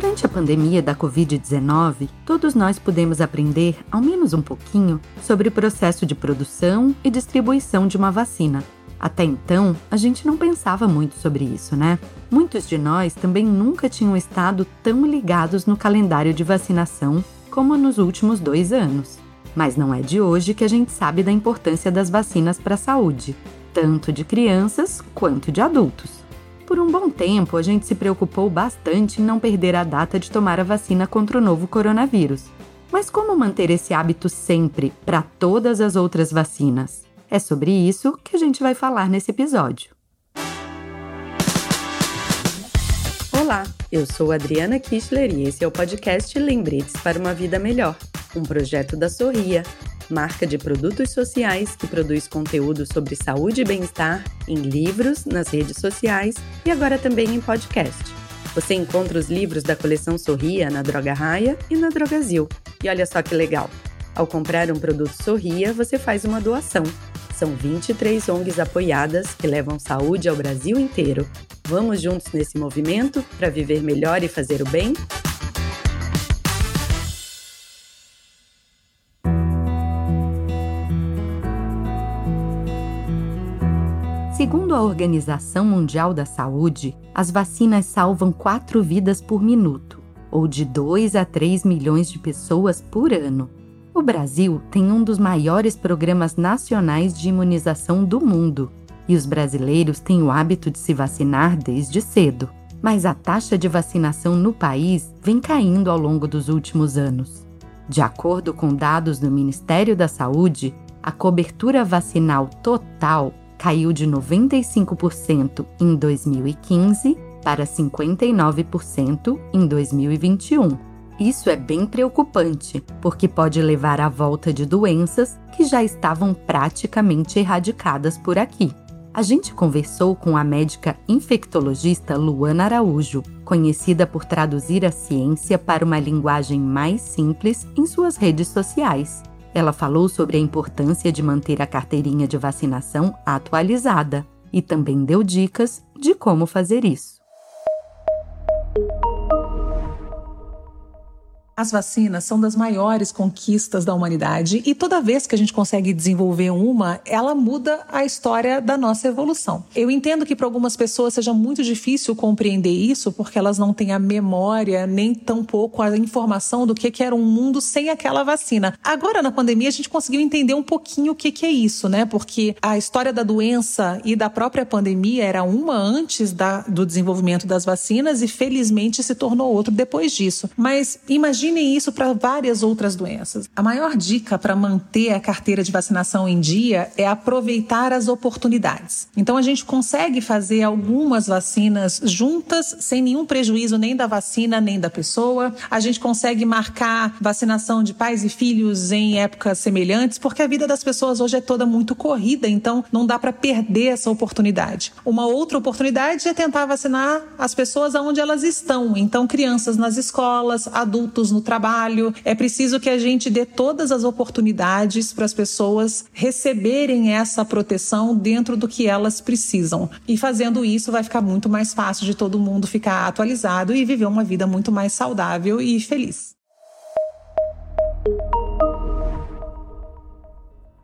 Durante a pandemia da Covid-19, todos nós pudemos aprender, ao menos um pouquinho, sobre o processo de produção e distribuição de uma vacina. Até então, a gente não pensava muito sobre isso, né? Muitos de nós também nunca tinham estado tão ligados no calendário de vacinação como nos últimos dois anos. Mas não é de hoje que a gente sabe da importância das vacinas para a saúde, tanto de crianças quanto de adultos. Por um bom tempo, a gente se preocupou bastante em não perder a data de tomar a vacina contra o novo coronavírus. Mas como manter esse hábito sempre para todas as outras vacinas? É sobre isso que a gente vai falar nesse episódio. Olá, eu sou Adriana Kistler e esse é o podcast Lembretes para uma Vida Melhor, um projeto da Sorria, marca de produtos sociais que produz conteúdo sobre saúde e bem-estar em livros, nas redes sociais e agora também em podcast. Você encontra os livros da coleção Sorria na Droga Raia e na Drogazil. E olha só que legal! Ao comprar um produto Sorria, você faz uma doação. São 23 ONGs apoiadas que levam saúde ao Brasil inteiro. Vamos juntos nesse movimento para viver melhor e fazer o bem? Segundo a Organização Mundial da Saúde, as vacinas salvam 4 vidas por minuto, ou de 2 a 3 milhões de pessoas por ano. O Brasil tem um dos maiores programas nacionais de imunização do mundo e os brasileiros têm o hábito de se vacinar desde cedo. Mas a taxa de vacinação no país vem caindo ao longo dos últimos anos. De acordo com dados do Ministério da Saúde, a cobertura vacinal total caiu de 95% em 2015 para 59% em 2021. Isso é bem preocupante, porque pode levar à volta de doenças que já estavam praticamente erradicadas por aqui. A gente conversou com a médica infectologista Luana Araújo, conhecida por traduzir a ciência para uma linguagem mais simples em suas redes sociais. Ela falou sobre a importância de manter a carteirinha de vacinação atualizada e também deu dicas de como fazer isso. As vacinas são das maiores conquistas da humanidade e toda vez que a gente consegue desenvolver uma, ela muda a história da nossa evolução. Eu entendo que para algumas pessoas seja muito difícil compreender isso porque elas não têm a memória nem tampouco a informação do que, que era um mundo sem aquela vacina. Agora, na pandemia, a gente conseguiu entender um pouquinho o que, que é isso, né? Porque a história da doença e da própria pandemia era uma antes da, do desenvolvimento das vacinas e felizmente se tornou outra depois disso. Mas imagine Imaginem isso para várias outras doenças. A maior dica para manter a carteira de vacinação em dia é aproveitar as oportunidades. Então a gente consegue fazer algumas vacinas juntas, sem nenhum prejuízo nem da vacina nem da pessoa. A gente consegue marcar vacinação de pais e filhos em épocas semelhantes, porque a vida das pessoas hoje é toda muito corrida, então não dá para perder essa oportunidade. Uma outra oportunidade é tentar vacinar as pessoas aonde elas estão. Então, crianças nas escolas, adultos no no trabalho. É preciso que a gente dê todas as oportunidades para as pessoas receberem essa proteção dentro do que elas precisam. E fazendo isso, vai ficar muito mais fácil de todo mundo ficar atualizado e viver uma vida muito mais saudável e feliz.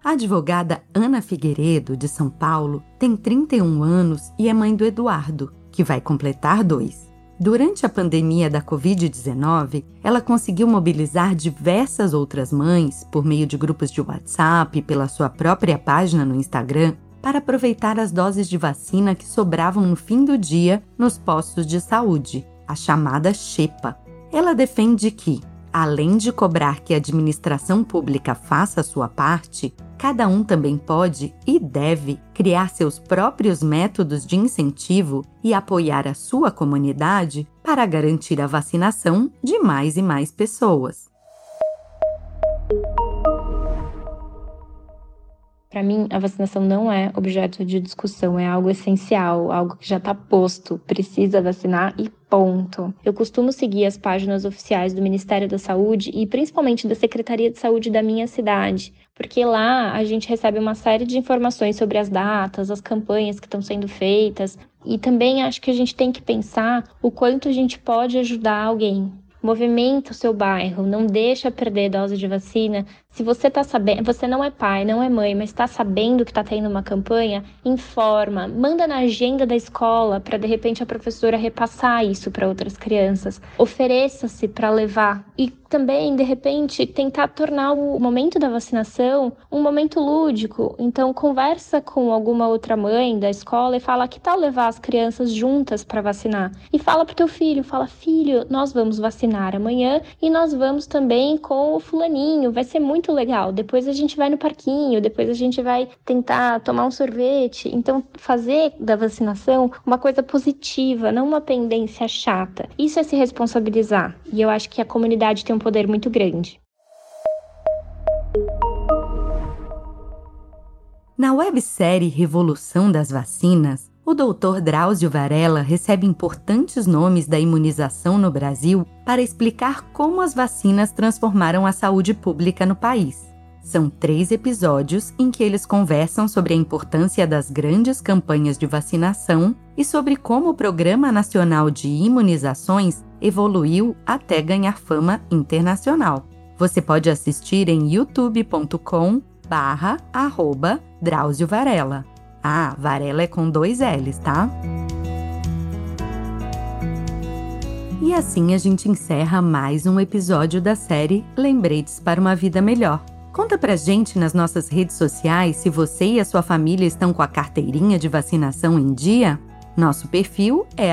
A advogada Ana Figueiredo, de São Paulo, tem 31 anos e é mãe do Eduardo, que vai completar dois. Durante a pandemia da Covid-19, ela conseguiu mobilizar diversas outras mães, por meio de grupos de WhatsApp e pela sua própria página no Instagram, para aproveitar as doses de vacina que sobravam no fim do dia nos postos de saúde, a chamada XEPA. Ela defende que, além de cobrar que a administração pública faça a sua parte, cada um também pode e deve criar seus próprios métodos de incentivo e apoiar a sua comunidade para garantir a vacinação de mais e mais pessoas. Para mim, a vacinação não é objeto de discussão, é algo essencial, algo que já está posto. Precisa vacinar e ponto. Eu costumo seguir as páginas oficiais do Ministério da Saúde e principalmente da Secretaria de Saúde da minha cidade, porque lá a gente recebe uma série de informações sobre as datas, as campanhas que estão sendo feitas, e também acho que a gente tem que pensar o quanto a gente pode ajudar alguém. Movimenta o seu bairro, não deixa perder dose de vacina, se você está sabendo, você não é pai, não é mãe, mas está sabendo que está tendo uma campanha, informa, manda na agenda da escola para de repente a professora repassar isso para outras crianças. Ofereça-se para levar e também de repente tentar tornar o momento da vacinação um momento lúdico. Então conversa com alguma outra mãe da escola e fala que tal levar as crianças juntas para vacinar. E fala pro teu filho, fala: "Filho, nós vamos vacinar amanhã e nós vamos também com o fulaninho, vai ser muito muito legal. Depois a gente vai no parquinho, depois a gente vai tentar tomar um sorvete. Então, fazer da vacinação uma coisa positiva, não uma pendência chata. Isso é se responsabilizar. E eu acho que a comunidade tem um poder muito grande. Na websérie Revolução das Vacinas, o Dr. Drauzio Varela recebe importantes nomes da imunização no Brasil para explicar como as vacinas transformaram a saúde pública no país. São três episódios em que eles conversam sobre a importância das grandes campanhas de vacinação e sobre como o Programa Nacional de Imunizações evoluiu até ganhar fama internacional. Você pode assistir em youtube.com barra Drauzio Varela. Ah, Varela é com dois L's, tá? E assim a gente encerra mais um episódio da série Lembretes para uma Vida Melhor. Conta pra gente nas nossas redes sociais se você e a sua família estão com a carteirinha de vacinação em dia. Nosso perfil é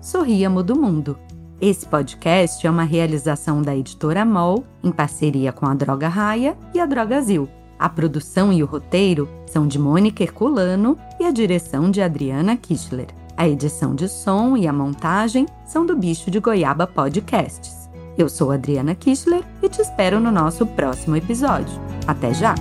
Sorriamo do Mundo. Esse podcast é uma realização da editora MOL, em parceria com a Droga Raia e a Drogazil. A produção e o roteiro são de Mônica Herculano e a direção de Adriana Kichler. A edição de som e a montagem são do Bicho de Goiaba Podcasts. Eu sou Adriana Kichler e te espero no nosso próximo episódio. Até já!